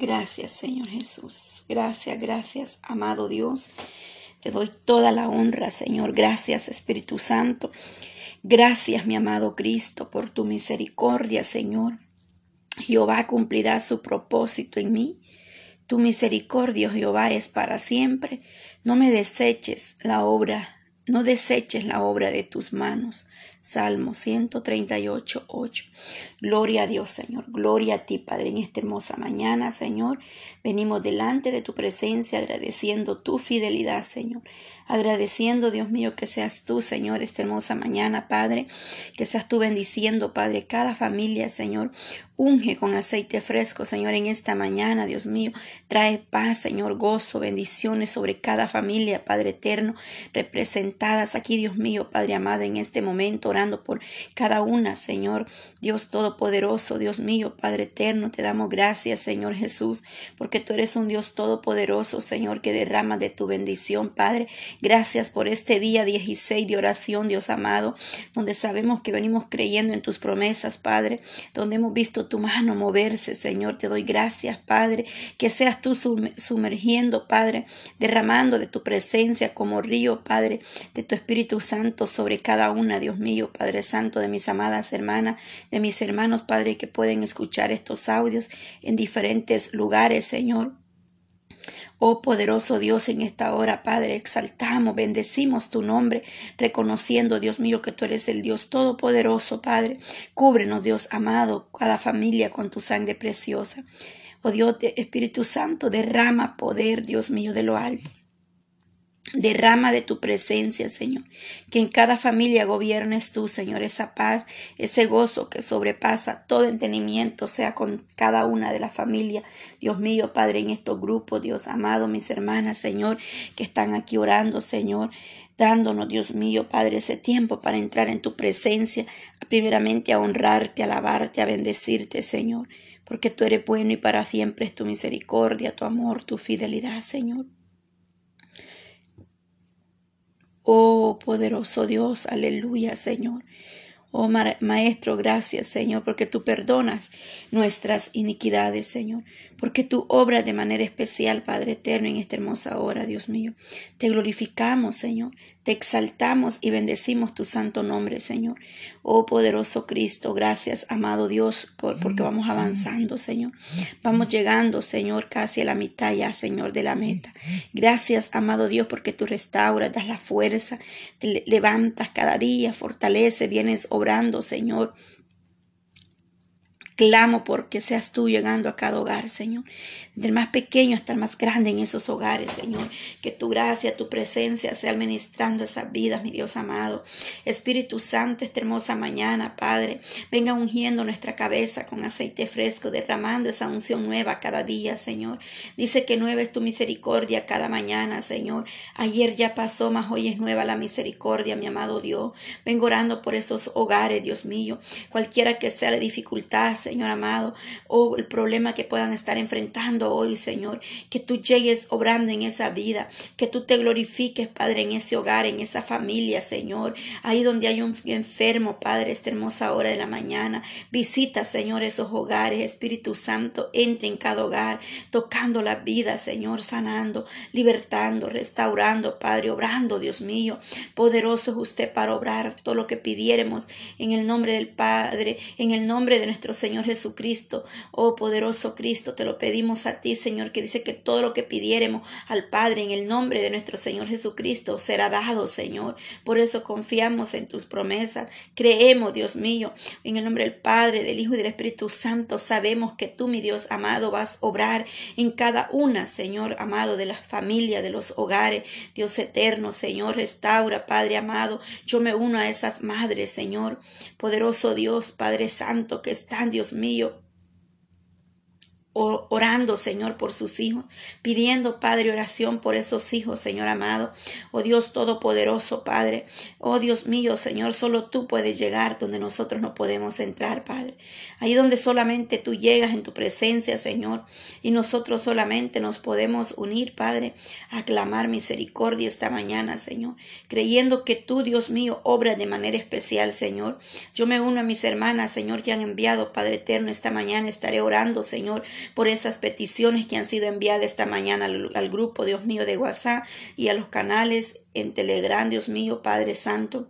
Gracias, Señor Jesús. Gracias, gracias, amado Dios. Te doy toda la honra, Señor. Gracias, Espíritu Santo. Gracias, mi amado Cristo, por tu misericordia, Señor. Jehová cumplirá su propósito en mí. Tu misericordia, Jehová, es para siempre. No me deseches la obra, no deseches la obra de tus manos. Salmo 138, 8. Gloria a Dios, Señor. Gloria a ti, Padre, en esta hermosa mañana, Señor. Venimos delante de tu presencia agradeciendo tu fidelidad, Señor. Agradeciendo, Dios mío, que seas tú, Señor, esta hermosa mañana, Padre. Que seas tú bendiciendo, Padre, cada familia, Señor. Unge con aceite fresco, Señor, en esta mañana, Dios mío. Trae paz, Señor, gozo, bendiciones sobre cada familia, Padre eterno, representadas aquí, Dios mío, Padre amado, en este momento, orando por cada una, Señor. Dios Todopoderoso, Dios mío, Padre eterno, te damos gracias, Señor Jesús, porque tú eres un Dios Todopoderoso, Señor, que derrama de tu bendición, Padre. Gracias por este día 16 de oración, Dios amado, donde sabemos que venimos creyendo en tus promesas, Padre, donde hemos visto tu mano moverse, Señor. Te doy gracias, Padre, que seas tú sumergiendo, Padre, derramando de tu presencia como río, Padre, de tu Espíritu Santo sobre cada una, Dios mío, Padre Santo, de mis amadas hermanas, de mis hermanos, Padre, que pueden escuchar estos audios en diferentes lugares, Señor. Oh poderoso Dios, en esta hora, Padre, exaltamos, bendecimos tu nombre, reconociendo, Dios mío, que tú eres el Dios todopoderoso, Padre. Cúbrenos, Dios amado, cada familia con tu sangre preciosa. Oh Dios, Espíritu Santo, derrama poder, Dios mío, de lo alto. Derrama de tu presencia, Señor. Que en cada familia gobiernes tú, Señor, esa paz, ese gozo que sobrepasa todo entendimiento, sea con cada una de las familias. Dios mío, Padre, en estos grupos, Dios amado, mis hermanas, Señor, que están aquí orando, Señor dándonos, Dios mío, Padre, ese tiempo para entrar en tu presencia, primeramente a honrarte, a alabarte, a bendecirte, Señor, porque tú eres bueno y para siempre es tu misericordia, tu amor, tu fidelidad, Señor. Oh poderoso Dios, aleluya Señor. Oh Maestro, gracias Señor, porque tú perdonas nuestras iniquidades, Señor, porque tú obras de manera especial, Padre eterno, en esta hermosa hora, Dios mío. Te glorificamos, Señor, te exaltamos y bendecimos tu santo nombre, Señor. Oh poderoso Cristo, gracias, amado Dios, por, porque vamos avanzando, Señor. Vamos llegando, Señor, casi a la mitad ya, Señor, de la meta. Gracias, amado Dios, porque tú restauras, das la fuerza, te levantas cada día, fortalece, vienes obrando, Señor. Clamo porque seas tú llegando a cada hogar, Señor. Desde el más pequeño hasta el más grande en esos hogares, Señor. Que tu gracia, tu presencia sea administrando esas vidas, mi Dios amado. Espíritu Santo, esta hermosa mañana, Padre, venga ungiendo nuestra cabeza con aceite fresco, derramando esa unción nueva cada día, Señor. Dice que nueva es tu misericordia cada mañana, Señor. Ayer ya pasó, mas hoy es nueva la misericordia, mi amado Dios. Vengo orando por esos hogares, Dios mío. Cualquiera que sea la dificultad, Señor amado, o el problema que puedan estar enfrentando hoy, Señor. Que tú llegues obrando en esa vida, que tú te glorifiques, Padre, en ese hogar, en esa familia, Señor. Ahí donde hay un enfermo, Padre, esta hermosa hora de la mañana. Visita, Señor, esos hogares. Espíritu Santo, entre en cada hogar, tocando la vida, Señor, sanando, libertando, restaurando, Padre, obrando, Dios mío. Poderoso es usted para obrar todo lo que pidiéramos en el nombre del Padre, en el nombre de nuestro Señor Jesucristo. Oh poderoso Cristo, te lo pedimos a ti, Señor, que dice que todo lo que pidiéremos al Padre en el nombre de nuestro Señor Jesucristo será dado, Señor. Por eso confiamos en tus promesas. Creemos, Dios mío, en el nombre del Padre, del Hijo y del Espíritu Santo. Sabemos que tú, mi Dios amado, vas a obrar en cada una, Señor amado, de las familias, de los hogares. Dios eterno, Señor, restaura, Padre amado. Yo me uno a esas madres, Señor. Poderoso Dios, Padre Santo, que están, Dios mío, orando, Señor, por sus hijos, pidiendo, Padre, oración por esos hijos, Señor amado. Oh Dios Todopoderoso, Padre. Oh Dios mío, Señor, solo tú puedes llegar donde nosotros no podemos entrar, Padre. Ahí donde solamente tú llegas en tu presencia, Señor, y nosotros solamente nos podemos unir, Padre, a clamar misericordia esta mañana, Señor, creyendo que tú, Dios mío, obras de manera especial, Señor. Yo me uno a mis hermanas, Señor, que han enviado, Padre eterno, esta mañana estaré orando, Señor, por esas peticiones que han sido enviadas esta mañana al, grupo, Dios mío, de WhatsApp y a los canales en Telegram, Dios mío, Padre Santo.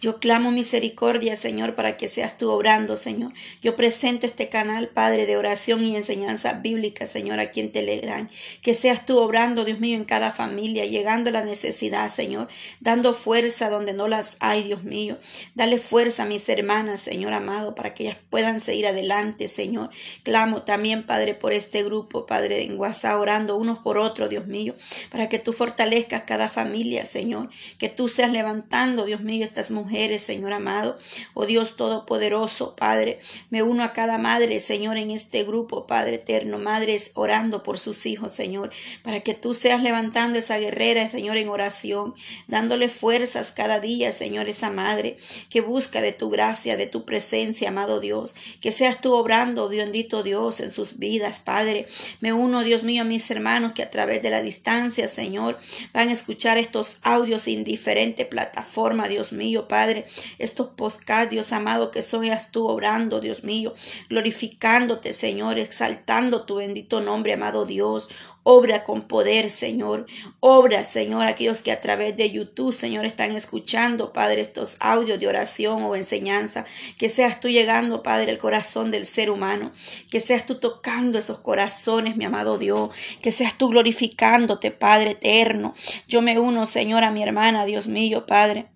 Yo clamo misericordia, Señor, para que seas tú obrando, Señor. Yo presento este canal, Padre, de oración y enseñanza bíblica, Señor, aquí en Telegram. Que seas tú obrando, Dios mío, en cada familia, llegando a la necesidad, Señor, dando fuerza donde no las hay, Dios mío. Dale fuerza a mis hermanas, Señor amado, para que ellas puedan seguir adelante, Señor. Clamo también, Padre, por este grupo, Padre, en WhatsApp, orando unos por otros, Dios mío, para que tú fortalezcas cada familia, Señor. Que tú seas levantando, Dios mío, estas mujeres Señor amado. Oh Dios Todopoderoso, Padre, me uno a cada madre, Señor, en este grupo, Padre eterno, madres orando por sus hijos, Señor, para que tú seas levantando esa guerrera, Señor, en oración, dándole fuerzas cada día, Señor, esa madre que busca de tu gracia, de tu presencia, amado Dios, que seas tú obrando, Dios bendito Dios, en sus vidas, Padre. Me uno, Dios mío, a mis hermanos que a través de la distancia, Señor, van a escuchar estos audios en diferente plataforma, Dios mío, Padre Padre, estos podcasts, Dios amado, que soyas tú obrando, Dios mío, glorificándote, Señor, exaltando tu bendito nombre, amado Dios. Obra con poder, Señor. Obra, Señor, aquellos que a través de YouTube, Señor, están escuchando, Padre, estos audios de oración o enseñanza. Que seas tú llegando, Padre, el corazón del ser humano. Que seas tú tocando esos corazones, mi amado Dios. Que seas tú glorificándote, Padre eterno. Yo me uno, Señor, a mi hermana, Dios mío, Padre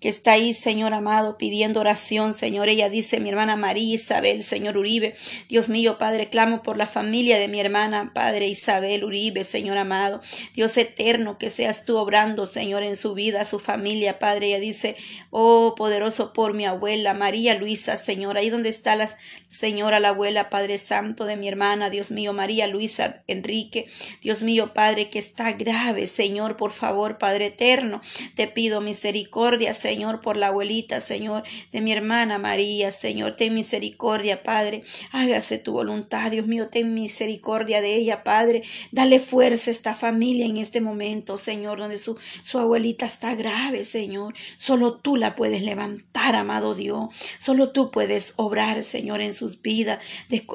que está ahí, Señor amado, pidiendo oración, Señor. Ella dice, mi hermana María Isabel, Señor Uribe. Dios mío, Padre, clamo por la familia de mi hermana, Padre Isabel Uribe, Señor amado. Dios eterno, que seas tú obrando, Señor, en su vida, su familia, Padre. Ella dice, oh, poderoso por mi abuela, María Luisa, Señor. Ahí donde está la señora, la abuela, Padre Santo de mi hermana, Dios mío, María Luisa Enrique. Dios mío, Padre, que está grave, Señor, por favor, Padre eterno. Te pido misericordia, Señor Señor, por la abuelita, Señor, de mi hermana María, Señor, ten misericordia, Padre. Hágase tu voluntad, Dios mío, ten misericordia de ella, Padre. Dale fuerza a esta familia en este momento, Señor, donde su, su abuelita está grave, Señor. Solo tú la puedes levantar, amado Dios. Solo tú puedes obrar, Señor, en sus vidas.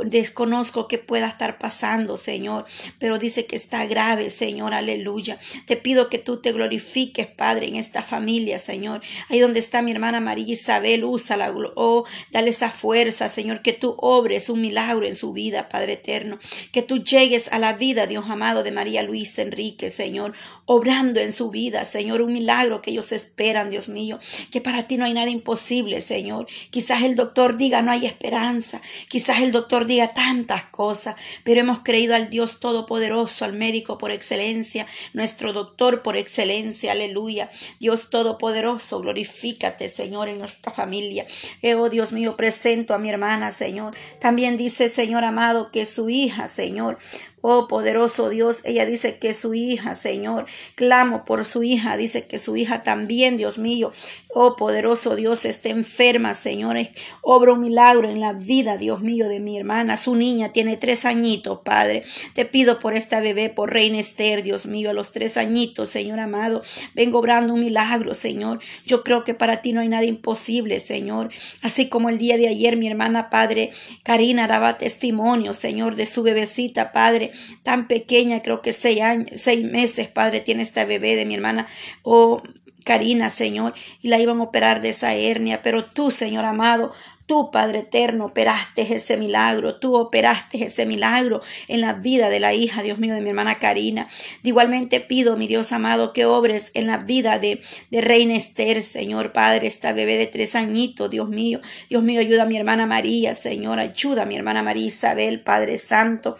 Desconozco que pueda estar pasando, Señor, pero dice que está grave, Señor, aleluya. Te pido que tú te glorifiques, Padre, en esta familia, Señor. Ahí donde está mi hermana María Isabel, úsala, oh, dale esa fuerza, Señor, que tú obres un milagro en su vida, Padre eterno, que tú llegues a la vida, Dios amado, de María Luisa Enrique, Señor, obrando en su vida, Señor, un milagro que ellos esperan, Dios mío, que para ti no hay nada imposible, Señor. Quizás el doctor diga no hay esperanza, quizás el doctor diga tantas cosas, pero hemos creído al Dios Todopoderoso, al médico por excelencia, nuestro doctor por excelencia, aleluya, Dios Todopoderoso, glorifícate, Señor, en nuestra familia. Eh, oh Dios mío, presento a mi hermana, Señor. También dice, Señor amado, que su hija, Señor, Oh poderoso Dios, ella dice que su hija, Señor, clamo por su hija, dice que su hija también, Dios mío, oh poderoso Dios, está enferma, Señor, obra un milagro en la vida, Dios mío, de mi hermana, su niña tiene tres añitos, Padre, te pido por esta bebé, por Reina Esther, Dios mío, a los tres añitos, Señor amado, vengo obrando un milagro, Señor, yo creo que para ti no hay nada imposible, Señor, así como el día de ayer mi hermana, Padre, Karina daba testimonio, Señor, de su bebecita, Padre, tan pequeña, creo que seis, años, seis meses, Padre, tiene esta bebé de mi hermana. Oh, Karina, Señor, y la iban a operar de esa hernia, pero tú, Señor amado, Tú, Padre Eterno, operaste ese milagro, tú operaste ese milagro en la vida de la hija, Dios mío, de mi hermana Karina. Igualmente pido, mi Dios amado, que obres en la vida de, de Reina Esther, Señor Padre, esta bebé de tres añitos, Dios mío. Dios mío, ayuda a mi hermana María, Señor, ayuda a mi hermana María Isabel, Padre Santo.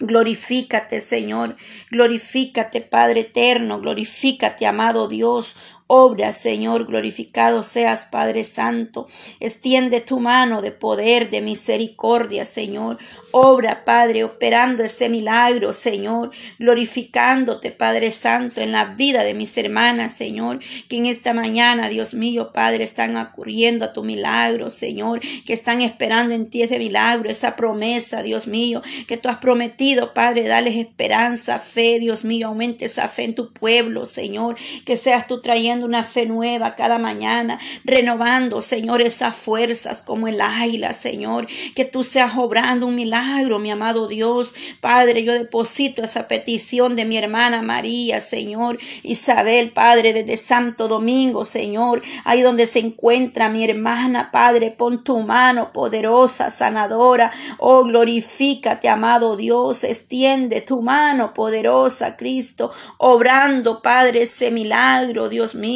Glorifícate, Señor. Glorifícate, Padre eterno. Glorifícate, amado Dios. Obra, Señor, glorificado seas, Padre Santo. Extiende tu mano de poder, de misericordia, Señor. Obra, Padre, operando ese milagro, Señor. Glorificándote, Padre Santo, en la vida de mis hermanas, Señor. Que en esta mañana, Dios mío, Padre, están ocurriendo a tu milagro, Señor. Que están esperando en ti ese milagro, esa promesa, Dios mío, que tú has prometido, Padre. Dales esperanza, fe, Dios mío. Aumente esa fe en tu pueblo, Señor. Que seas tú trayendo una fe nueva cada mañana, renovando, Señor, esas fuerzas como el águila, Señor, que tú seas obrando un milagro, mi amado Dios. Padre, yo deposito esa petición de mi hermana María, Señor, Isabel, Padre, desde Santo Domingo, Señor, ahí donde se encuentra mi hermana, Padre, pon tu mano poderosa, sanadora, oh, glorifícate, amado Dios, extiende tu mano poderosa, Cristo, obrando, Padre, ese milagro, Dios mío,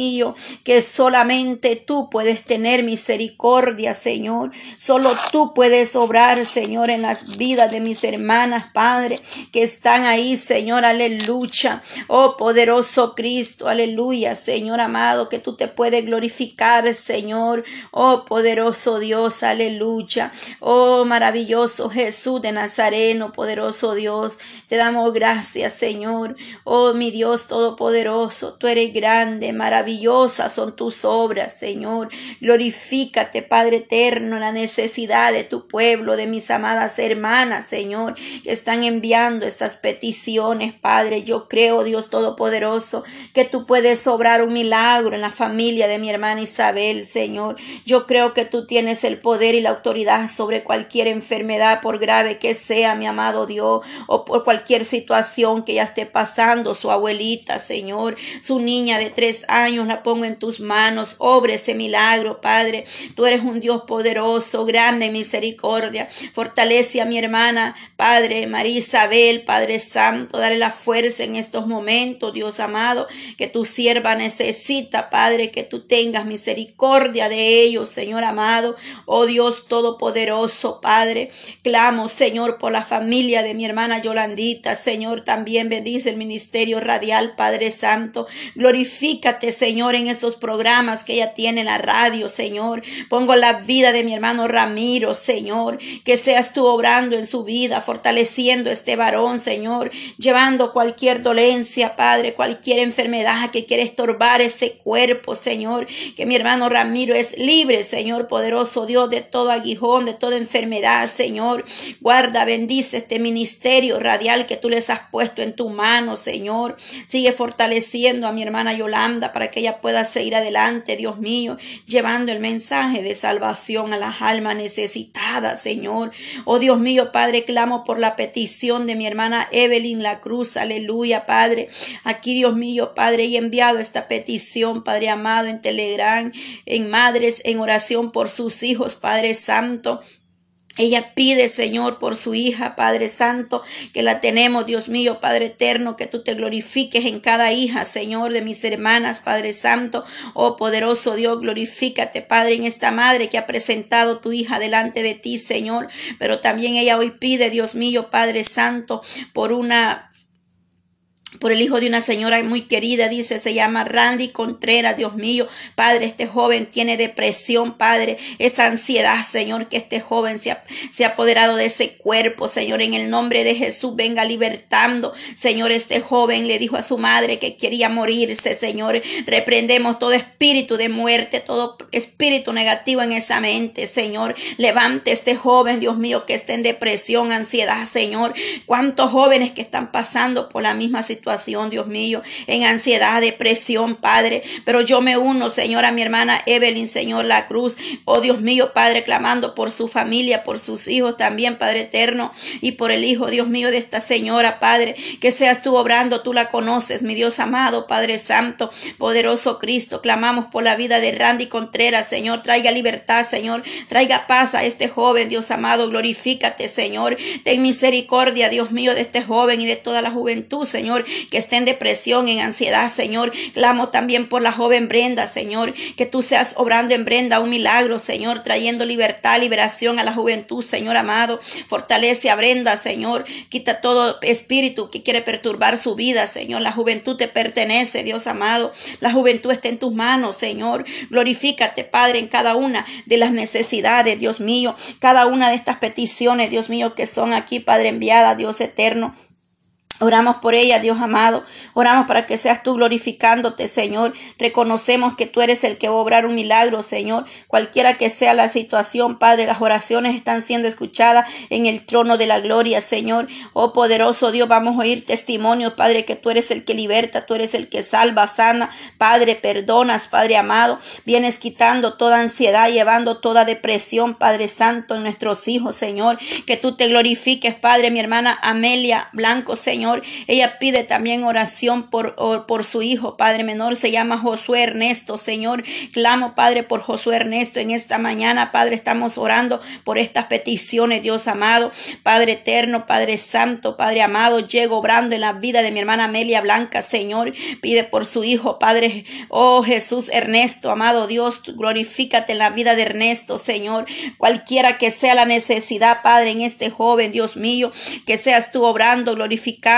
que solamente tú puedes tener misericordia, Señor. Solo tú puedes obrar, Señor, en las vidas de mis hermanas, Padre, que están ahí, Señor, aleluya. Oh, poderoso Cristo, aleluya, Señor amado, que tú te puedes glorificar, Señor. Oh, poderoso Dios, aleluya. Oh, maravilloso Jesús de Nazareno, poderoso Dios. Te damos gracias, Señor. Oh, mi Dios todopoderoso, tú eres grande, maravillosas son tus obras, Señor. Glorifícate, Padre eterno, la necesidad de tu pueblo, de mis amadas hermanas, Señor, que están enviando estas peticiones, Padre. Yo creo, Dios todopoderoso, que tú puedes obrar un milagro en la familia de mi hermana Isabel, Señor. Yo creo que tú tienes el poder y la autoridad sobre cualquier enfermedad, por grave que sea, mi amado Dios, o por cualquier situación que ella esté pasando, su abuelita, Señor, su niña de tres años, la pongo en tus manos, obre ese milagro, Padre. Tú eres un Dios poderoso, grande en misericordia. Fortalece a mi hermana, Padre, María Isabel, Padre Santo, dale la fuerza en estos momentos, Dios amado, que tu sierva necesita, Padre, que tú tengas misericordia de ellos, Señor amado. Oh Dios Todopoderoso, Padre, clamo, Señor, por la familia de mi hermana Yolandita, Señor, también bendice el ministerio radial, Padre Santo. Glorifícate, Señor, en estos programas que ella tiene en la radio, Señor. Pongo la vida de mi hermano Ramiro, Señor, que seas tú obrando en su vida, fortaleciendo este varón, Señor, llevando cualquier dolencia, Padre, cualquier enfermedad que quiere estorbar ese cuerpo, Señor, que mi hermano Ramiro es libre, Señor, poderoso Dios, de todo aguijón, de toda enfermedad, Señor. Guarda, bendice este ministerio radial que tú les has puesto en tu mano, Señor. Sigue fortaleciendo a mi hermana Yolanda para que ella pueda seguir adelante, Dios mío, llevando el mensaje de salvación a las almas necesitadas, Señor. Oh Dios mío, Padre, clamo por la petición de mi hermana Evelyn La Cruz, aleluya, Padre. Aquí, Dios mío, Padre, he enviado esta petición, Padre amado, en Telegram, en Madres, en oración por sus hijos, Padre Santo. Ella pide, Señor, por su hija, Padre Santo, que la tenemos, Dios mío, Padre Eterno, que tú te glorifiques en cada hija, Señor, de mis hermanas, Padre Santo. Oh poderoso Dios, glorifícate, Padre, en esta madre que ha presentado tu hija delante de ti, Señor. Pero también ella hoy pide, Dios mío, Padre Santo, por una por el hijo de una señora muy querida, dice, se llama Randy Contreras, Dios mío, Padre, este joven tiene depresión, Padre, esa ansiedad, Señor, que este joven se ha, se ha apoderado de ese cuerpo, Señor, en el nombre de Jesús, venga libertando, Señor, este joven le dijo a su madre que quería morirse, Señor, reprendemos todo espíritu de muerte, todo espíritu negativo en esa mente, Señor, levante este joven, Dios mío, que está en depresión, ansiedad, Señor, cuántos jóvenes que están pasando por la misma situación, Dios mío, en ansiedad, depresión, Padre. Pero yo me uno, Señor, a mi hermana Evelyn, Señor, la cruz. Oh Dios mío, Padre, clamando por su familia, por sus hijos también, Padre eterno, y por el hijo, Dios mío, de esta señora, Padre, que seas tú obrando, tú la conoces, mi Dios amado, Padre Santo, poderoso Cristo. Clamamos por la vida de Randy Contreras, Señor, traiga libertad, Señor, traiga paz a este joven, Dios amado, glorifícate, Señor. Ten misericordia, Dios mío, de este joven y de toda la juventud, Señor, que esté en depresión, en ansiedad, Señor. Clamo también por la joven Brenda, Señor, que tú seas obrando en Brenda un milagro, Señor, trayendo libertad, liberación a la juventud, Señor amado. Fortalece a Brenda, Señor. Quita todo espíritu que quiere perturbar su vida, Señor. La juventud te pertenece, Dios amado. La juventud está en tus manos, Señor. Glorifícate, Padre, en cada una de las necesidades, Dios mío. Cada una de estas peticiones, Dios mío, que son aquí, Padre, enviada, Dios eterno. Oramos por ella, Dios amado. Oramos para que seas tú glorificándote, Señor. Reconocemos que tú eres el que va a obrar un milagro, Señor. Cualquiera que sea la situación, Padre, las oraciones están siendo escuchadas en el trono de la gloria, Señor. Oh poderoso Dios, vamos a oír testimonios, Padre, que tú eres el que liberta, tú eres el que salva, sana. Padre, perdonas, Padre amado. Vienes quitando toda ansiedad, llevando toda depresión, Padre Santo, en nuestros hijos, Señor. Que tú te glorifiques, Padre, mi hermana Amelia Blanco, Señor. Ella pide también oración por, por su hijo, Padre menor, se llama Josué Ernesto, Señor. Clamo, Padre, por Josué Ernesto en esta mañana, Padre, estamos orando por estas peticiones, Dios amado, Padre eterno, Padre santo, Padre amado, llego obrando en la vida de mi hermana Amelia Blanca, Señor. Pide por su hijo, Padre, oh Jesús Ernesto, amado Dios, glorifícate en la vida de Ernesto, Señor. Cualquiera que sea la necesidad, Padre, en este joven, Dios mío, que seas tú obrando, glorificando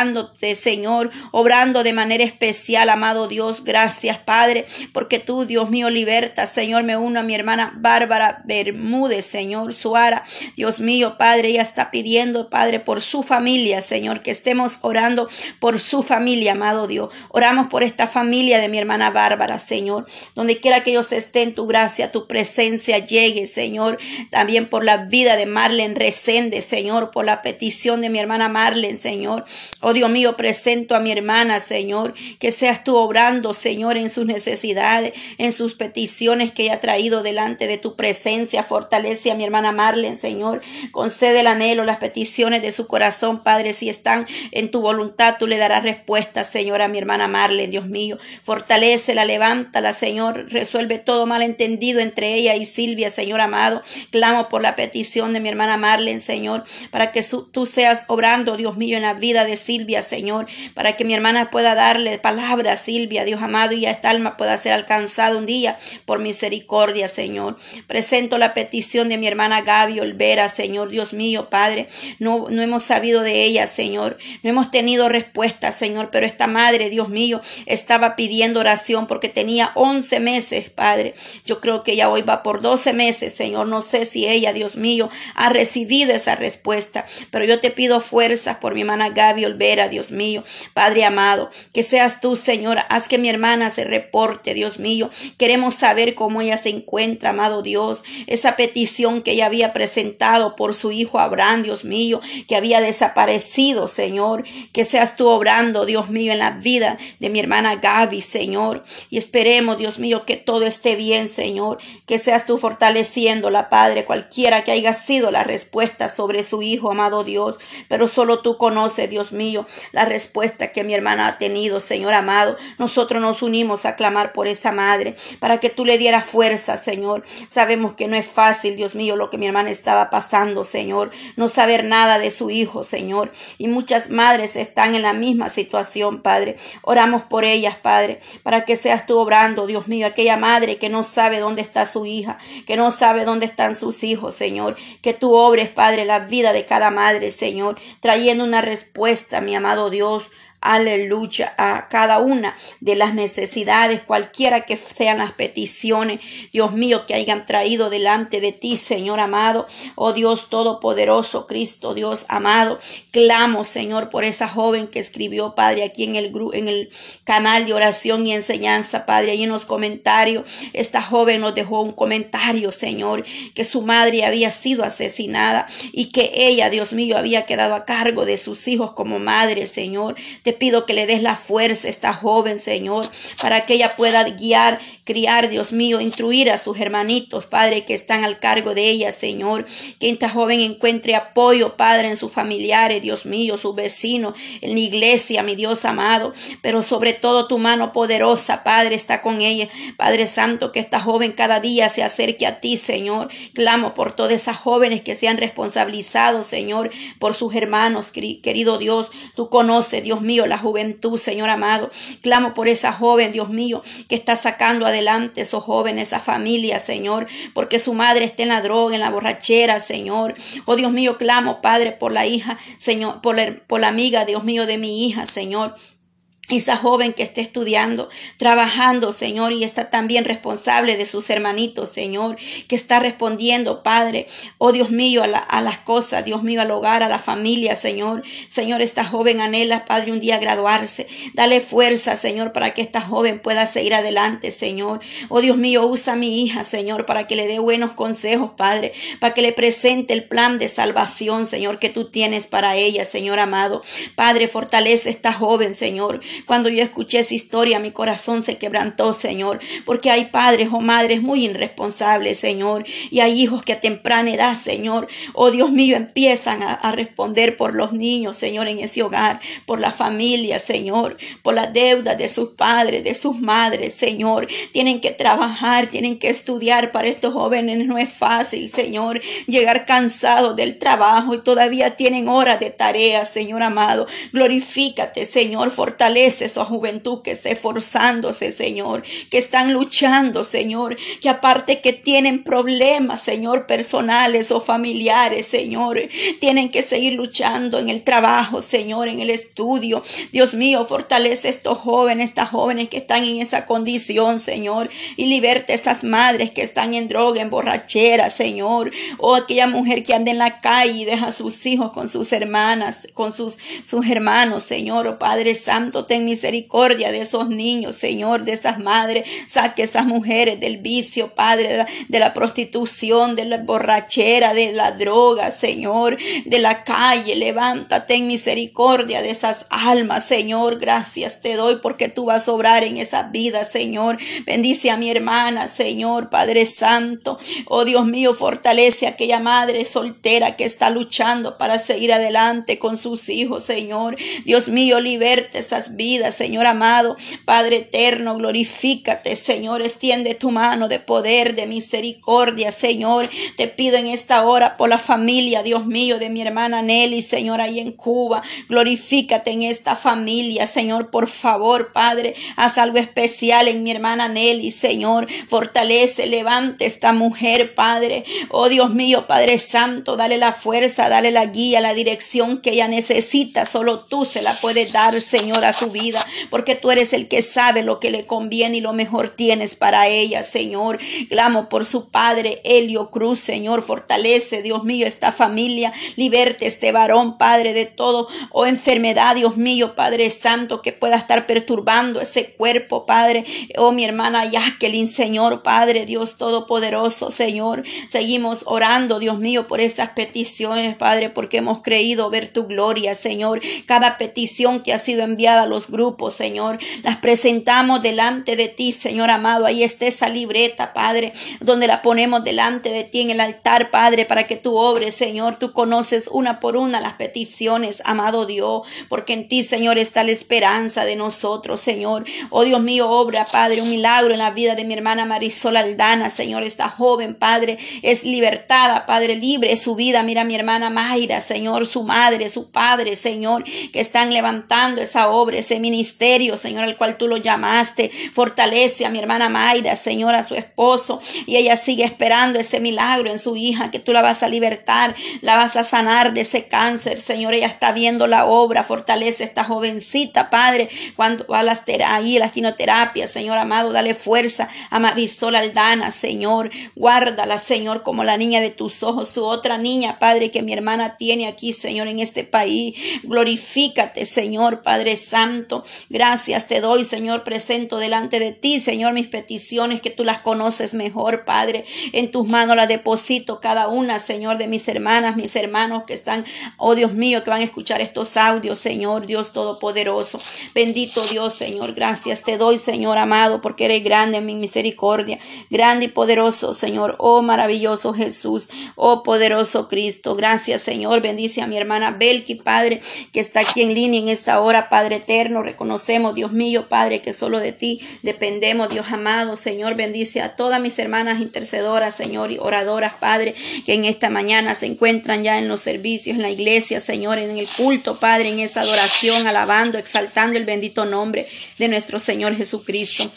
Señor, obrando de manera especial, amado Dios. Gracias, Padre, porque tú, Dios mío, libertas. Señor, me uno a mi hermana Bárbara Bermúdez, Señor, Suara. Dios mío, Padre, ella está pidiendo, Padre, por su familia, Señor, que estemos orando por su familia, amado Dios. Oramos por esta familia de mi hermana Bárbara, Señor. Donde quiera que ellos estén, tu gracia, tu presencia llegue, Señor. También por la vida de Marlene Resende, Señor, por la petición de mi hermana Marlene, Señor. Oh Dios mío, presento a mi hermana, Señor, que seas tú obrando, Señor, en sus necesidades, en sus peticiones que ella ha traído delante de tu presencia. Fortalece a mi hermana Marlen, Señor. Concede el anhelo, las peticiones de su corazón, Padre. Si están en tu voluntad, tú le darás respuesta, Señor, a mi hermana Marlen, Dios mío. Fortalecela, levántala, Señor. Resuelve todo malentendido entre ella y Silvia, Señor amado. Clamo por la petición de mi hermana Marlen, Señor, para que tú seas obrando, Dios mío, en la vida de Silvia Silvia, Señor, para que mi hermana pueda darle palabra a Silvia, Dios amado, y a esta alma pueda ser alcanzada un día por misericordia, Señor. Presento la petición de mi hermana Gaby Olvera, Señor, Dios mío, Padre. No, no hemos sabido de ella, Señor. No hemos tenido respuesta, Señor, pero esta madre, Dios mío, estaba pidiendo oración porque tenía 11 meses, Padre. Yo creo que ella hoy va por 12 meses, Señor. No sé si ella, Dios mío, ha recibido esa respuesta, pero yo te pido fuerzas por mi hermana Gaby Olvera Dios mío. Padre amado, que seas tú, Señor. Haz que mi hermana se reporte, Dios mío. Queremos saber cómo ella se encuentra, amado Dios. Esa petición que ella había presentado por su hijo Abraham, Dios mío, que había desaparecido, Señor. Que seas tú obrando, Dios mío, en la vida de mi hermana Gaby, Señor. Y esperemos, Dios mío, que todo esté bien, Señor. Que seas tú fortaleciéndola, Padre, cualquiera que haya sido la respuesta sobre su hijo, amado Dios. Pero solo tú conoces, Dios mío la respuesta que mi hermana ha tenido, Señor amado. Nosotros nos unimos a clamar por esa madre para que tú le dieras fuerza, Señor. Sabemos que no es fácil, Dios mío, lo que mi hermana estaba pasando, Señor. No saber nada de su hijo, Señor. Y muchas madres están en la misma situación, Padre. Oramos por ellas, Padre, para que seas tú obrando, Dios mío, aquella madre que no sabe dónde está su hija, que no sabe dónde están sus hijos, Señor. Que tú obres, Padre, la vida de cada madre, Señor, trayendo una respuesta, mi amado Dios, aleluya, a cada una de las necesidades, cualquiera que sean las peticiones, Dios mío, que hayan traído delante de ti, Señor amado, oh Dios Todopoderoso, Cristo, Dios amado, clamo, Señor, por esa joven que escribió, Padre, aquí en el, en el canal de oración y enseñanza, Padre, ahí en los comentarios, esta joven nos dejó un comentario, Señor, que su madre había sido asesinada y que ella, Dios mío, había quedado a cargo de sus hijos como madre, Señor. Pido que le des la fuerza a esta joven, Señor, para que ella pueda guiar criar, Dios mío, instruir a sus hermanitos, Padre, que están al cargo de ella, Señor. Que esta joven encuentre apoyo, Padre, en sus familiares, Dios mío, sus vecinos, en la iglesia, mi Dios amado. Pero sobre todo tu mano poderosa, Padre, está con ella. Padre Santo, que esta joven cada día se acerque a ti, Señor. Clamo por todas esas jóvenes que sean responsabilizados, Señor, por sus hermanos, querido Dios. Tú conoces, Dios mío, la juventud, Señor amado. Clamo por esa joven, Dios mío, que está sacando adelante esos jóvenes, esa familia, Señor, porque su madre está en la droga, en la borrachera, Señor. Oh Dios mío, clamo, Padre, por la hija, Señor, por la, por la amiga, Dios mío, de mi hija, Señor esa joven que esté estudiando, trabajando, Señor, y está también responsable de sus hermanitos, Señor, que está respondiendo, Padre, oh Dios mío, a, las cosas, Dios mío, al hogar, a la familia, Señor. Señor, esta joven anhela, Padre, un día graduarse. Dale fuerza, Señor, para que esta joven pueda seguir adelante, Señor. Oh Dios mío, usa a mi hija, Señor, para que le dé buenos consejos, Padre, para que le presente el plan de salvación, Señor, que tú tienes para ella, Señor amado. Padre, fortalece esta joven, Señor. Cuando yo escuché esa historia, mi corazón se quebrantó, Señor, porque hay padres o madres muy irresponsables, Señor, y hay hijos que a temprana edad, Señor, oh Dios mío, empiezan a, responder por los niños, Señor, en ese hogar, por la familia, Señor, por la deuda de sus padres, de sus madres, Señor. Tienen que trabajar, tienen que estudiar. Para estos jóvenes no es fácil, Señor, llegar cansados del trabajo y todavía tienen horas de tarea, Señor amado. Glorifícate, Señor, fortalece esa juventud que está esforzándose, Señor, que están luchando, Señor, que aparte que tienen problemas, Señor, personales o familiares, Señor, tienen que seguir luchando en el trabajo, Señor, en el estudio. Dios mío, fortalece a estos jóvenes, estas jóvenes que están en esa condición, Señor, y liberte a esas madres que están en droga, en borrachera, Señor, o aquella mujer que anda en la calle y deja a sus hijos con sus hermanas, con sus, sus hermanos, Señor, oh Padre Santo, ten misericordia de esos niños, Señor, de esas madres. Saque esas mujeres del vicio, Padre, de la, prostitución, de la borrachera, de la droga, Señor, de la calle. Levántate en misericordia de esas almas, Señor. Gracias te doy porque tú vas a obrar en esa vida, Señor. Bendice a mi hermana, Señor, Padre Santo. Oh Dios mío, fortalece a aquella madre soltera que está luchando para seguir adelante con sus hijos, Señor. Dios mío, liberte esas Señor amado, Padre eterno, glorifícate, Señor, extiende tu mano de poder, de misericordia, Señor. Te pido en esta hora por la familia, Dios mío, de mi hermana Nelly, Señor, ahí en Cuba. Glorifícate en esta familia, Señor, por favor, Padre, haz algo especial en mi hermana Nelly, Señor. Fortalece, levante esta mujer, Padre. Oh Dios mío, Padre Santo, dale la fuerza, dale la guía, la dirección que ella necesita. Solo tú se la puedes dar, Señor, a su vida, porque tú eres el que sabe lo que le conviene y lo mejor tienes para ella, Señor. Clamo por su padre, Helio Cruz, Señor, fortalece, Dios mío, esta familia, liberte este varón, Padre, de todo, o oh enfermedad, Dios mío, Padre Santo, que pueda estar perturbando ese cuerpo, Padre, oh mi hermana Jacqueline, Señor, Padre, Dios Todopoderoso, Señor, seguimos orando, Dios mío, por esas peticiones, Padre, porque hemos creído ver tu gloria, Señor, cada petición que ha sido enviada a los grupos, Señor. Las presentamos delante de ti, Señor amado. Ahí está esa libreta, Padre, donde la ponemos delante de ti en el altar, Padre, para que tú obres, Señor. Tú conoces una por una las peticiones, amado Dios, porque en ti, Señor, está la esperanza de nosotros, Señor. Oh Dios mío, obra, Padre, un milagro en la vida de mi hermana Marisol Aldana, Señor. Esta joven, Padre, es libertada, Padre, libre es su vida. Mira mi hermana Mayra, Señor, su madre, su padre, Señor, que están levantando esa obra ese ministerio, Señor, al cual tú lo llamaste. Fortalece a mi hermana Mayra, Señor, a su esposo. Y ella sigue esperando ese milagro en su hija, que tú la vas a libertar, la vas a sanar de ese cáncer, Señor. Ella está viendo la obra. Fortalece a esta jovencita, Padre, cuando va a las ahí, las quimioterapias, Señor amado, dale fuerza a Marisol Aldana, Señor. Guárdala, Señor, como la niña de tus ojos, su otra niña, Padre, que mi hermana tiene aquí, Señor, en este país. Glorifícate, Señor, Padre Santo. Gracias te doy, Señor, presento delante de ti, Señor, mis peticiones que tú las conoces mejor, Padre. En tus manos las deposito cada una, Señor, de mis hermanas, mis hermanos que están, oh Dios mío, que van a escuchar estos audios, Señor, Dios Todopoderoso. Bendito Dios, Señor, gracias te doy, Señor amado, porque eres grande en mi misericordia, grande y poderoso, Señor, oh maravilloso Jesús, oh poderoso Cristo. Gracias, Señor, bendice a mi hermana Belki, Padre, que está aquí en línea en esta hora, Padre eterno reconocemos, Dios mío, Padre, que solo de ti dependemos, Dios amado, Señor, bendice a todas mis hermanas intercedoras, Señor, y oradoras, Padre, que en esta mañana se encuentran ya en los servicios, en la iglesia, Señor, en el culto, Padre, en esa adoración, alabando, exaltando el bendito nombre de nuestro Señor Jesucristo.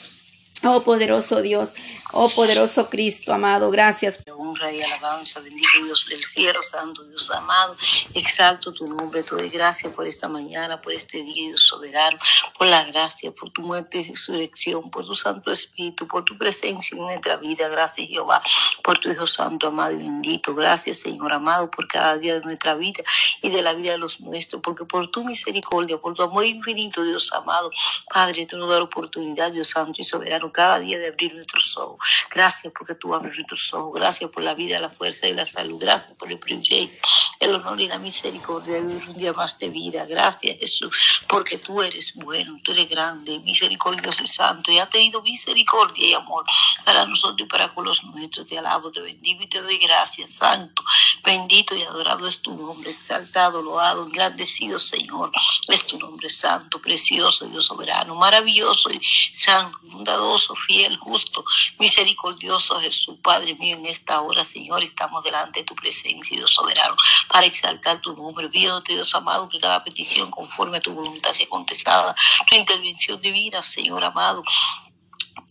Oh poderoso Dios, oh poderoso Cristo, amado, gracias. Honra y alabanza, bendito Dios del cielo, santo Dios amado, exalto tu nombre, te doy gracias por esta mañana, por este día, Dios soberano, por la gracia, por tu muerte y resurrección, por tu Santo Espíritu, por tu presencia en nuestra vida, gracias Jehová, por tu Hijo Santo, amado y bendito, gracias Señor amado, por cada día de nuestra vida y de la vida de los nuestros, porque por tu misericordia, por tu amor infinito, Dios amado, Padre, tú nos das la oportunidad, Dios Santo y soberano, cada día de abrir nuestros ojos. Gracias porque tú abres nuestros ojos. Gracias por la vida, la fuerza y la salud. Gracias por el privilegio, el honor y la misericordia de vivir un día más de vida. Gracias, Jesús, porque tú eres bueno, tú eres grande, misericordioso y santo. Y has tenido misericordia y amor para nosotros y para con los nuestros. Te alabo, te bendigo y te doy gracias, Santo. Bendito y adorado es tu nombre, exaltado, loado, engrandecido, Señor. Es tu nombre santo, precioso, Dios soberano, maravilloso y santo, bondadoso fiel, justo, misericordioso Jesús, Padre mío, en esta hora, Señor, estamos delante de tu presencia, Dios soberano, para exaltar tu nombre. Pidote, Dios amado, que cada petición conforme a tu voluntad sea contestada, tu intervención divina, Señor amado,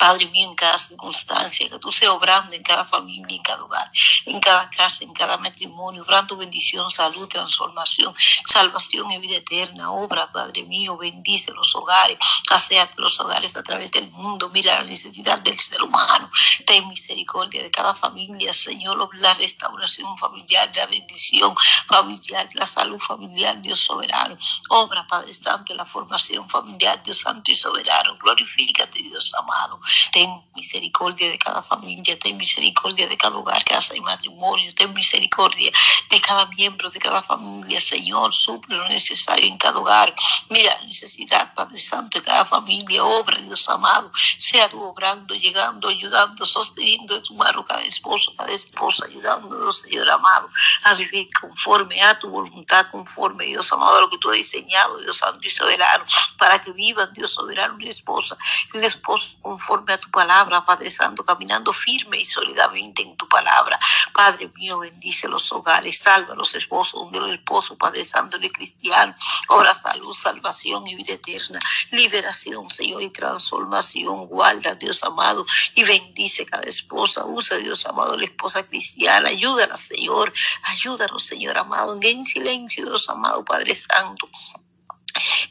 Padre mío, en cada circunstancia, que tú seas obrando en cada familia, en cada hogar, en cada casa, en cada matrimonio, obrando bendición, salud, transformación, salvación y vida eterna. Obra, Padre mío, bendice los hogares, hace los hogares a través del mundo. Mira la necesidad del ser humano. Ten misericordia de cada familia, Señor, la restauración familiar, la bendición familiar, la salud familiar, Dios soberano. Obra, Padre Santo, la formación familiar, Dios Santo y soberano. Glorifícate, Dios amado. Ten misericordia de cada familia, ten misericordia de cada hogar, casa y matrimonio, ten misericordia de cada miembro de cada familia, Señor, suple lo necesario en cada hogar. Mira necesidad, Padre Santo, de cada familia, obra, Dios amado, sea tú obrando, llegando, ayudando, sosteniendo de tu mano cada esposo, cada esposa, ayudándonos, Señor amado, a vivir conforme a tu voluntad, conforme, Dios amado, a lo que tú has diseñado, Dios Santo y Soberano, para que vivan, Dios soberano, una esposa, un esposo conforme a tu palabra, Padre Santo, caminando firme y sólidamente en tu palabra. Padre mío, bendice los hogares, salva los esposos, de los esposos, Padre Santo, de cristiano. Ora salud, salvación y vida eterna. Liberación, Señor, y transformación. Guarda, Dios amado, y bendice cada esposa. Usa, Dios amado, la esposa cristiana. Ayúdala, Señor. Ayúdanos, Señor amado. En silencio, Dios amado, Padre Santo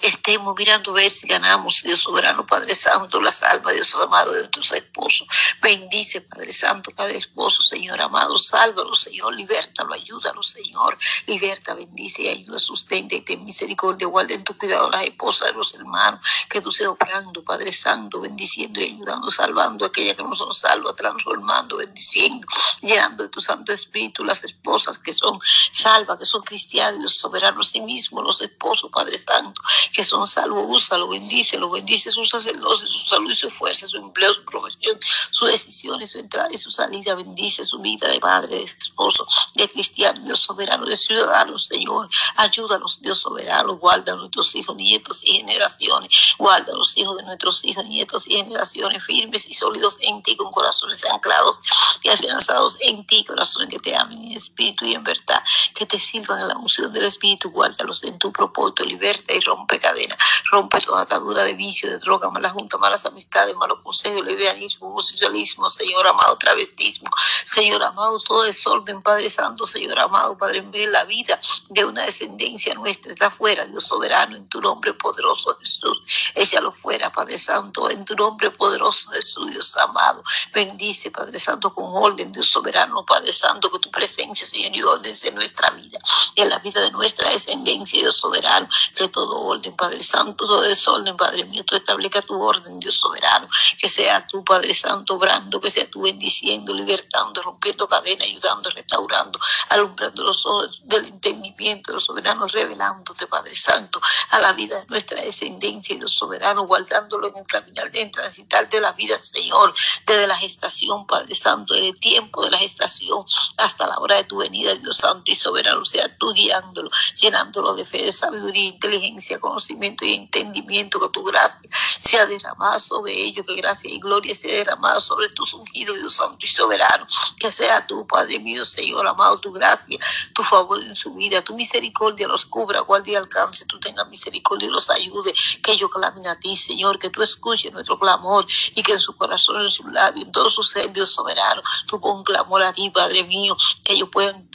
estemos mirando ver si ganamos, Dios soberano, Padre Santo, la salva, Dios amado, de nuestros esposos. Bendice, Padre Santo, cada esposo, Señor amado, sálvalo, Señor, libértalo, ayúdalo, Señor, liberta, bendice y ayuda, sustenta y ten misericordia, guarda en tu cuidado las esposas de los hermanos, que tú seas obrando, Padre Santo, bendiciendo y ayudando, salvando a aquellas que no son salvas, transformando, bendiciendo, llenando de tu Santo Espíritu las esposas que son salvas, que son cristianos, Dios soberano, sí mismo, los esposos, Padre Santo, que son salvos, úsalo, bendícelo, bendice su sacerdocio, su salud y su fuerza, su empleo, su profesión, su decisión, su entrada y su salida, bendice su vida de madre, de esposo, de cristiano, Dios soberano, de ciudadano, Señor, ayúdanos, Dios soberano, guarda a nuestros hijos, nietos y generaciones, guarda a los hijos de nuestros hijos, nietos y generaciones firmes y sólidos en ti, con corazones anclados y afianzados en ti, corazones que te amen en espíritu y en verdad, que te sirvan en la unción del Espíritu, guárdalos en tu propósito, liberta rompe cadena, rompe toda atadura de vicio, de droga, mala junta, malas amistades, malos consejos, levianismo, homosexualismo, Señor amado, travestismo, Señor amado, todo desorden, Padre Santo, Señor amado, Padre, en la vida de una descendencia nuestra está fuera, Dios soberano, en tu nombre poderoso Jesús, échalo fuera, Padre Santo, en tu nombre poderoso Jesús, Dios amado, bendice, Padre Santo, con orden, Dios soberano, Padre Santo, que tu presencia, Señor, y orden en nuestra vida, en la vida de nuestra descendencia, Dios soberano, que todo orden, Padre Santo, todo desorden, Padre mío, tú establezca tu orden, Dios soberano, que sea tu Padre Santo, obrando, que sea tú bendiciendo, libertando, rompiendo cadenas, ayudando, restaurando, alumbrando los ojos del entendimiento, los soberanos, revelándote, Padre Santo, a la vida de nuestra descendencia y los soberanos, guardándolo en el caminar, en transitar de la vida, Señor, desde la gestación, Padre Santo, desde el tiempo de la gestación hasta la hora de tu venida, Dios Santo y soberano, sea tú guiándolo, llenándolo de fe, de sabiduría, inteligencia, con conocimiento y entendimiento, que tu gracia sea derramada sobre ellos, que gracia y gloria sea derramada sobre tus ungidos, Dios Santo y soberano, que sea tú, Padre mío, Señor amado, tu gracia, tu favor en su vida, tu misericordia los cubra, guarde y alcance, tú tengas misericordia y los ayude, que ellos clamen a ti, Señor, que tú escuches nuestro clamor y que en su corazón, en su labio, en todo su ser, Dios soberano, tú pon clamor a ti, Padre mío, que ellos puedan,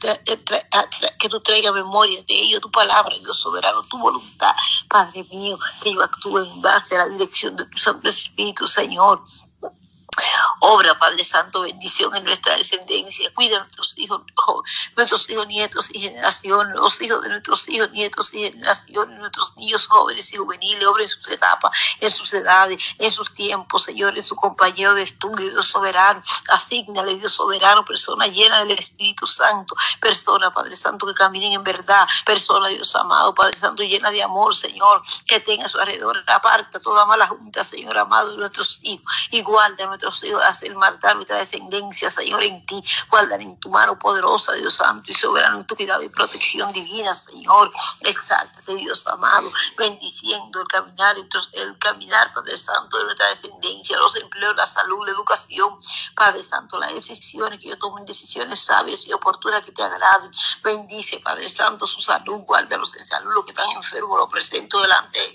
que tú traigas memorias de ellos, tu palabra, Dios soberano, tu voluntad, Padre mío, que ellos actúen en base a la dirección de tu Santo Espíritu, Señor. Obra, Padre Santo, bendición en nuestra descendencia. Cuida a nuestros hijos, nuestros hijos, nietos y generaciones, los hijos de nuestros hijos, nietos y generaciones, nuestros niños jóvenes y juveniles. Obra en sus etapas, en sus edades, en sus tiempos, Señor, en su compañero de estudio, Dios soberano. Asignale, Dios soberano, persona llena del Espíritu Santo. Persona, Padre Santo, que caminen en verdad. Persona, Dios amado, Padre Santo, llena de amor, Señor, que tenga a su alrededor. Aparta toda mala junta, Señor amado, de nuestros hijos. Y guarda nuestros hijos hacer marcar nuestra descendencia, Señor, en ti. Guardar en tu mano poderosa, Dios Santo y soberano, en tu cuidado y protección divina, Señor. Exáltate, Dios amado, bendiciendo el caminar, el caminar, Padre Santo, de nuestra descendencia, los empleos, la salud, la educación, Padre Santo, las decisiones, que yo tomen decisiones sabias y oportunas que te agraden. Bendice, Padre Santo, su salud, guárdalos en salud, los que están enfermos, los presento delante de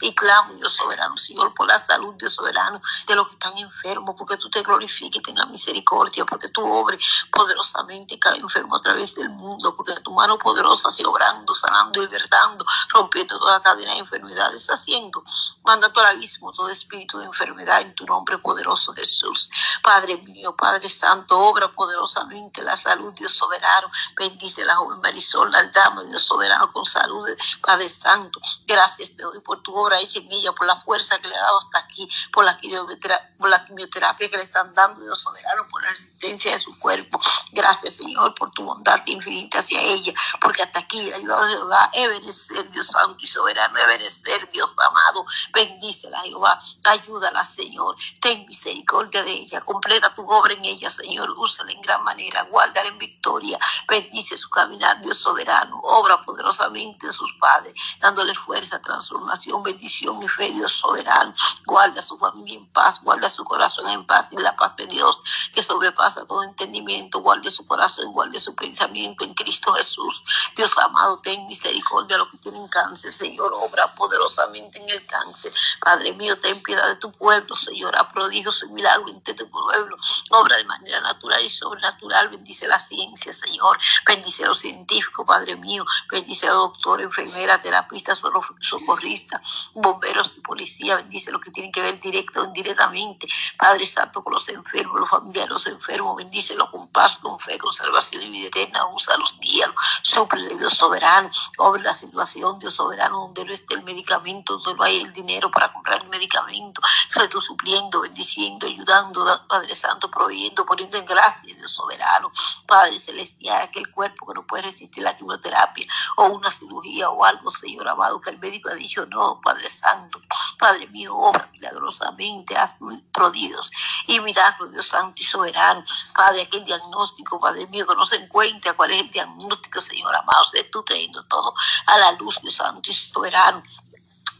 Y clamo, Dios soberano, Señor, por la salud, Dios soberano, de los que están enfermos, porque tú te glorifiques y tengas misericordia, porque tú obres poderosamente cada enfermo a través del mundo, porque tu mano poderosa sigue obrando, sanando libertando, rompiendo toda cadena de enfermedades, haciendo, mandando al abismo todo espíritu de enfermedad en tu nombre poderoso Jesús. Padre mío, Padre Santo, obra poderosamente la salud, Dios soberano, bendice la joven Marisol, la dama, Dios soberano, con salud, Padre Santo. Gracias te doy por tu obra hecha en ella, por la fuerza que le ha dado hasta aquí, por la la quimioterapia que le están dando, Dios soberano, por la resistencia de su cuerpo. Gracias, Señor, por tu bondad infinita hacia ella, porque hasta aquí la ayuda de Jehová, ser Dios santo y soberano, ser Dios amado. Bendícela, Jehová, ayúdala, Señor. Ten misericordia de ella, completa tu obra en ella, Señor. Úsala en gran manera, guárdala en victoria. Bendice su caminar, Dios soberano. Obra poderosamente en sus padres, dándole fuerza, transformación, bendición y fe, Dios soberano. Guarda su familia en paz, guarda su corazón en paz y la paz de Dios que sobrepasa todo entendimiento, guarde su corazón, guarde su pensamiento en Cristo Jesús. Dios amado, ten misericordia a los que tienen cáncer, Señor, obra poderosamente en el cáncer. Padre mío, ten piedad de tu pueblo, Señor, ha prodigios y milagro entre tu pueblo, obra de manera natural y sobrenatural, bendice la ciencia, Señor, bendice a los científicos, Padre mío, bendice a los doctores, enfermeras, terapistas, socorristas, bomberos y policía, bendice lo que tienen que ver directo o indirectamente, Padre Santo, con los enfermos, los familiares, los enfermos, bendícelo con paz, con fe, con salvación y vida eterna, usa los días, suple, Dios soberano, obre la situación, Dios soberano, donde no esté el medicamento, donde no hay el dinero para comprar el medicamento, soy tú supliendo, bendiciendo, ayudando, Padre Santo, proveyendo, poniendo en gracia, Dios soberano, Padre celestial, aquel cuerpo que no puede resistir la quimioterapia o una cirugía o algo, Señor amado, que el médico ha dicho, no, Padre Santo, Padre mío, obra milagrosamente, haz prodigios y milagros, Dios Santo y soberano. Padre, aquel diagnóstico, Padre mío, que no se encuentra cuál es el diagnóstico, Señor amado, sé tú trayendo todo a la luz, Dios Santo y soberano.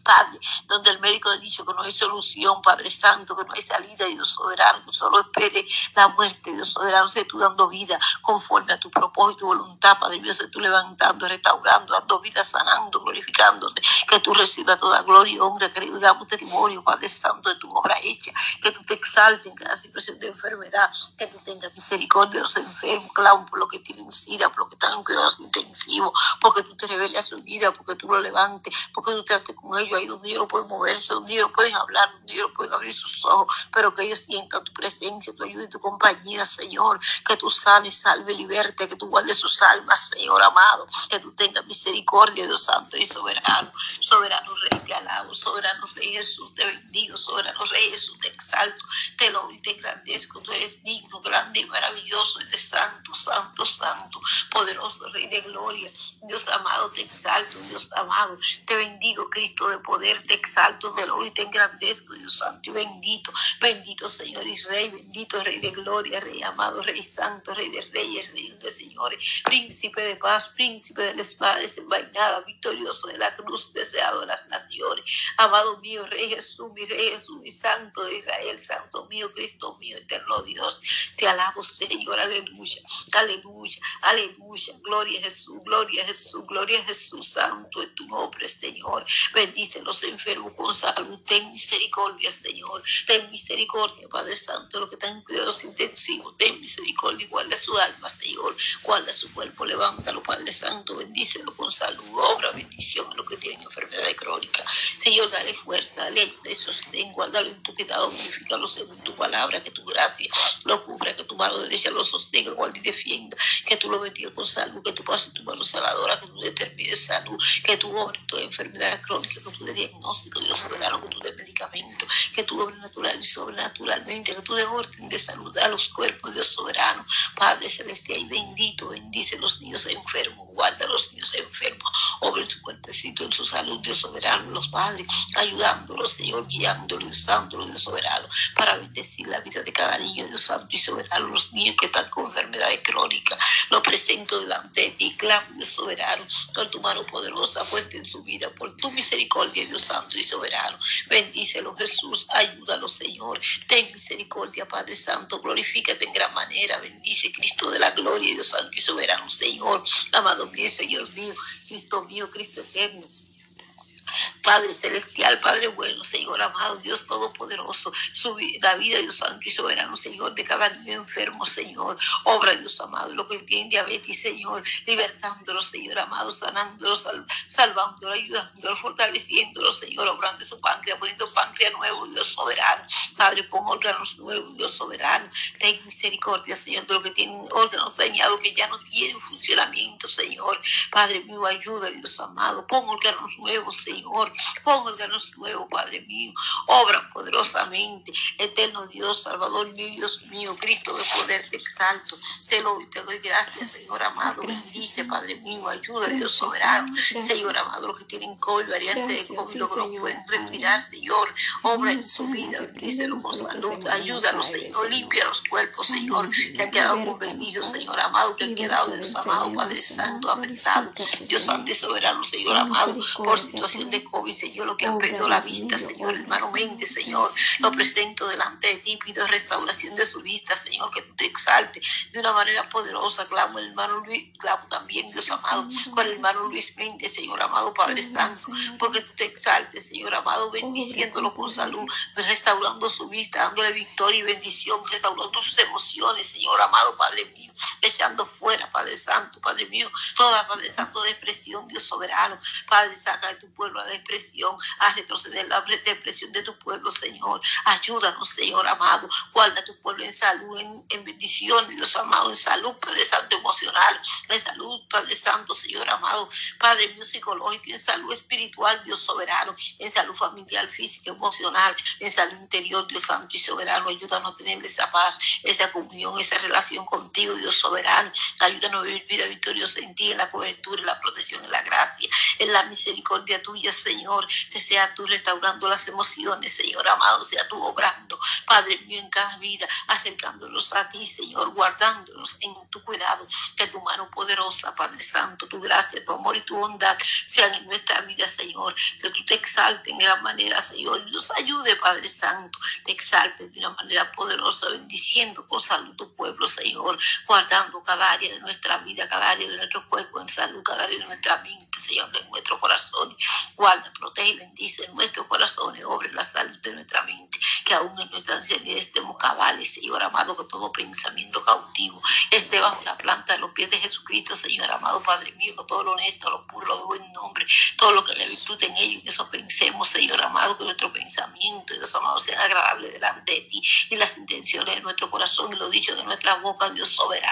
Padre, donde el médico ha dicho que no hay solución, Padre Santo, que no hay salida, Dios soberano, solo espere la muerte, Dios soberano, sé tú dando vida conforme a tu propósito y voluntad, Padre mío, sé tú levantando, restaurando, dando vida, sanando, glorificándote, que tú recibas toda gloria honra, que damos testimonio, Padre Santo, de tu obra hecha, que tú te exaltes en cada situación de enfermedad, que tú tengas misericordia de los enfermos, clamo por lo que tienen sida, por lo que están en cuidados intensivos, porque tú te reveles a su vida, porque tú lo levantes, porque tú trates con ellos ahí donde ellos no pueden moverse, donde ellos no pueden hablar, donde ellos no pueden abrir sus ojos, pero que ellos sientan tu presencia, tu ayuda y tu compañía, Señor, que tú sanes, salve, liberte, que tú guardes sus almas, Señor amado, que tú tengas misericordia, Dios Santo y soberano, soberano Rey, te alabo, soberano Rey Jesús, te bendigo, soberano Rey Jesús, te exalto, te lo y te engrandezco, tú eres digno, grande y maravilloso, eres santo, santo, santo, poderoso Rey de gloria, Dios amado, te exalto, Dios amado, te bendigo, Cristo de poder, te exalto, de lo te engrandezco, Dios santo y bendito, bendito Señor y Rey, bendito Rey de gloria, Rey amado, Rey santo, Rey de reyes, Rey de señores, príncipe de paz, príncipe de la espada desenvainada, victorioso de la cruz, deseado de las naciones, amado mío, Rey Jesús, mi Rey Jesús, mi santo de Israel, santo mío, Cristo mío, eterno Dios, te alabo Señor, aleluya, aleluya, aleluya, gloria a Jesús, gloria a Jesús, gloria a Jesús, santo es tu nombre, Señor, bendice los enfermos con salud, ten misericordia, Señor, ten misericordia, Padre Santo, los que están en cuidados intensivos, ten misericordia, igual de su alma, Señor, guarda su cuerpo, levántalo, Padre Santo, bendícelo con salud, obra bendición a los que tienen enfermedades crónicas, Señor, dale fuerza, dale sostén, guárdalo en tu cuidado, glorifícalo según tu palabra, que tu gracia lo cubra, que tu mano derecha lo sostenga, guarde y defienda, que tú lo bendigas con salud, que tú pases tu mano sanadora, que tú determines salud, que tú obres toda enfermedad crónica, que tú de diagnóstico, Dios soberano, que tú de medicamento, que tú obres natural y sobrenaturalmente, que tú de orden de salud a los cuerpos, Dios soberano, Padre celestial y bendito, bendice a los niños enfermos, guarda a los niños enfermos, obre tu cuerpecito en su salud, Dios soberano, los padres, ayudándolos, Señor, guiándolos, usándolos, Dios soberano, para bendecir la vida de cada niño, Dios santo y soberano, los niños que están con enfermedades crónicas, lo presento delante de ti, clamo, Dios soberano, por tu mano poderosa puesta en su vida, por tu misericordia, Dios santo y soberano, bendícelo Jesús, ayúdalo, Señor, ten misericordia, Padre Santo, glorifícate en gran manera, bendice Cristo de la gloria, Dios santo y soberano, Señor, amado mío, Señor mío, Cristo mío, Cristo eterno. Padre celestial, Padre bueno, Señor amado, Dios todopoderoso, la vida, Dios santo y soberano, Señor, de cada niño enfermo, Señor, obra, Dios amado, lo que tiene diabetes, Señor, libertándolo, Señor amado, sanándolo, sal, salvándolo, ayudándolo, fortaleciéndolo, Señor, obrando su páncreas, poniendo páncreas nuevo, Dios soberano, Padre, pon órganos nuevos, Dios soberano, ten misericordia, Señor, de lo que tienen órganos dañados, que ya no tienen funcionamiento, Señor, Padre mío, ayuda, Dios amado, pon órganos nuevos, Señor, Pon órganos nuevos, Padre mío. Obra poderosamente. Eterno Dios, Salvador mío, Dios mío, Cristo de poder, te exalto. Te lo te doy gracias, Señor amado. Bendice, Padre mío. Ayuda, Dios soberano. Señor amado, los que tienen COVID, variante de COVID, los que no pueden respirar, Señor. Obra en su vida. Bendícelo con salud. Ayúdalos, Señor. Limpia los cuerpos, Señor, que han quedado convertidos, Señor amado, que han quedado, Dios amado, Padre Santo, afectado. Dios Santo y soberano, Señor amado, por situación de COVID, Señor, lo que han perdido la vista, Señor, hermano mente, Señor, lo presento delante de ti, pido restauración de su vista, Señor, que tú te exalte de una manera poderosa, clamo el hermano Luis, clamo también, Dios amado, con el hermano Luis Mente, Señor amado, Padre Santo, porque tú te exaltes, Señor amado, bendiciéndolo con salud, restaurando su vista, dándole victoria y bendición, restaurando sus emociones, Señor amado, Padre mío, echando fuera, Padre Santo, Padre mío, toda, Padre Santo, depresión, Dios soberano, Padre, saca de tu pueblo la depresión, a retroceder la depresión de tu pueblo, Señor, ayúdanos, Señor amado, guarda tu pueblo en salud, en, en bendición, Dios amado, en salud, Padre Santo, emocional, en salud, Padre Santo, Señor amado, Padre mío, psicológico, en salud espiritual, Dios soberano, en salud familiar, física, emocional, en salud interior, Dios Santo y soberano, ayúdanos a tener esa paz, esa comunión, esa relación contigo, Dios soberano. Ayúdanos a vivir vida victoriosa en ti, en la cobertura, en la protección, en la gracia, en la misericordia tuya, Señor. Que sea tú restaurando las emociones, Señor amado, sea tú obrando, Padre mío, en cada vida, acercándolos a ti, Señor, guardándolos en tu cuidado. Que tu mano poderosa, Padre Santo, tu gracia, tu amor y tu bondad sean en nuestra vida, Señor. Que tú te exaltes en gran manera, Señor. Y nos ayude, Padre Santo. Te exaltes de una manera poderosa, bendiciendo con salud tu pueblo, Señor guardando cada área de nuestra vida, cada área de nuestro cuerpo en salud, cada área de nuestra mente, Señor, de nuestro corazón. Guarda, protege y bendice nuestros corazones, obre la salud de nuestra mente, que aún en nuestra ancianidad estemos cabales, Señor amado, que todo pensamiento cautivo esté bajo la planta de los pies de Jesucristo, Señor amado, Padre mío, que todo lo honesto, lo puro, lo de buen nombre, todo lo que haya virtud en ellos, que eso pensemos, Señor amado, que nuestro pensamiento, Dios amado, sea agradable delante de ti y las intenciones de nuestro corazón y lo dicho de nuestra boca, Dios soberano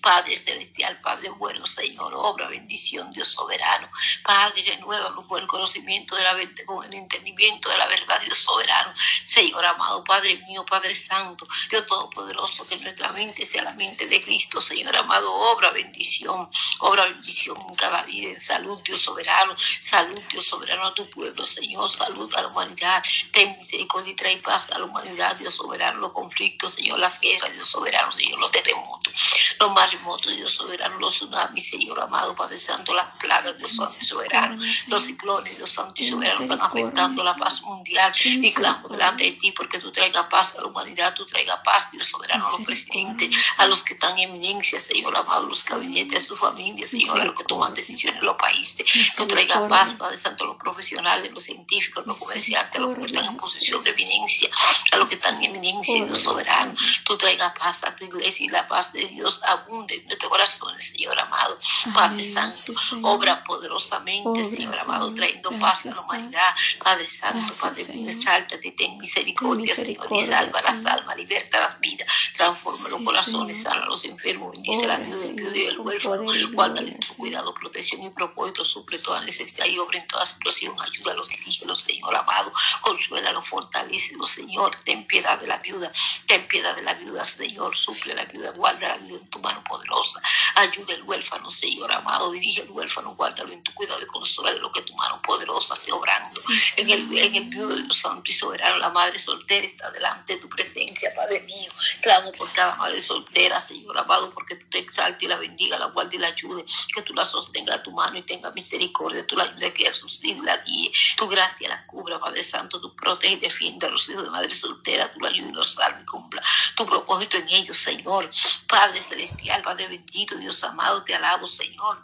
Padre celestial, Padre bueno, Señor, obra, bendición, Dios soberano. Padre, renueva con el conocimiento de la verdad, con el entendimiento de la verdad, Dios soberano. Señor amado, Padre mío, Padre Santo, Dios Todopoderoso, que nuestra mente sea la mente de Cristo, Señor amado, obra, bendición, obra, bendición en cada vida, en salud, Dios soberano, salud, Dios soberano a tu pueblo, Señor, salud a la humanidad, ten misericordia y trae paz a la humanidad, Dios soberano, los conflictos, Señor, las guerras, Dios soberano, Señor, los terremotos, los maremotos, Dios soberano, los tsunamis, Señor amado, Padre Santo, las plagas, Dios Santo y soberano, los ciclones, Dios Santo y soberano, están afectando la paz mundial. Y clamo delante de ti porque tú traigas paz a la humanidad, tú traigas paz, Dios soberano, a los presidentes, a los que están en eminencia, Señor amado, los gabinetes, a su familia, Señor, a los que toman decisiones en los países, tú traigas paz, Padre Santo, a los profesionales, los científicos, los comerciantes, a los que están en posición de eminencia, a los que están en eminencia, Dios soberano, tú traigas paz a tu iglesia y la paz de Dios abunde en nuestros corazones, Señor amado, Padre Santo, obra poderosamente, Señor amado, trayendo paz a la humanidad, Padre Santo, Padre mío, exáltate, ten misericordia, Señor, y salva las almas, liberta las vidas, transforma los corazones, sana a los enfermos, bendice la viuda, el viudo y el huérfano, guárdale en tu cuidado, protección y propósito, suple toda necesidad y obra en toda situación, ayúdalos, dirígelos, Señor. amado, consuélalos, fortalecelos, Señor, ten piedad de la viuda, ten piedad de la viuda, Señor, suple la viuda, guarda la viuda en tu mano poderosa, ayuda el huérfano, Señor amado, dirige el huérfano, guárdalo en tu cuidado y consuelo, que tu mano poderosa sea obrando. En el, en el viudo de los santos y soberano, la madre soltera está delante de tu presencia, Padre mío, clamo por cada madre soltera, Señor amado, porque tú te exaltes y la bendiga, la guarde y la ayude, que tú la sostenga a tu mano y tenga misericordia, tú la ayude a criar sus hijos, la guíe, tu gracia la cubra, Padre Santo, tú protege y defiende a los hijos de madre soltera, tú la ayude y los salve y cumpla tu propósito en ellos, Señor, Padre celestial, Padre bendito, Dios amado, te alabo, Señor.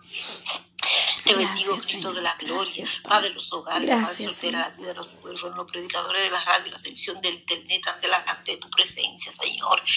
Te bendigo, Cristo de la gloria. Padre, los hogares, Padre soltera, la vida de los pueblos, los predicadores de la radio, la televisión, del internet, ante la ante tu presencia, Señor.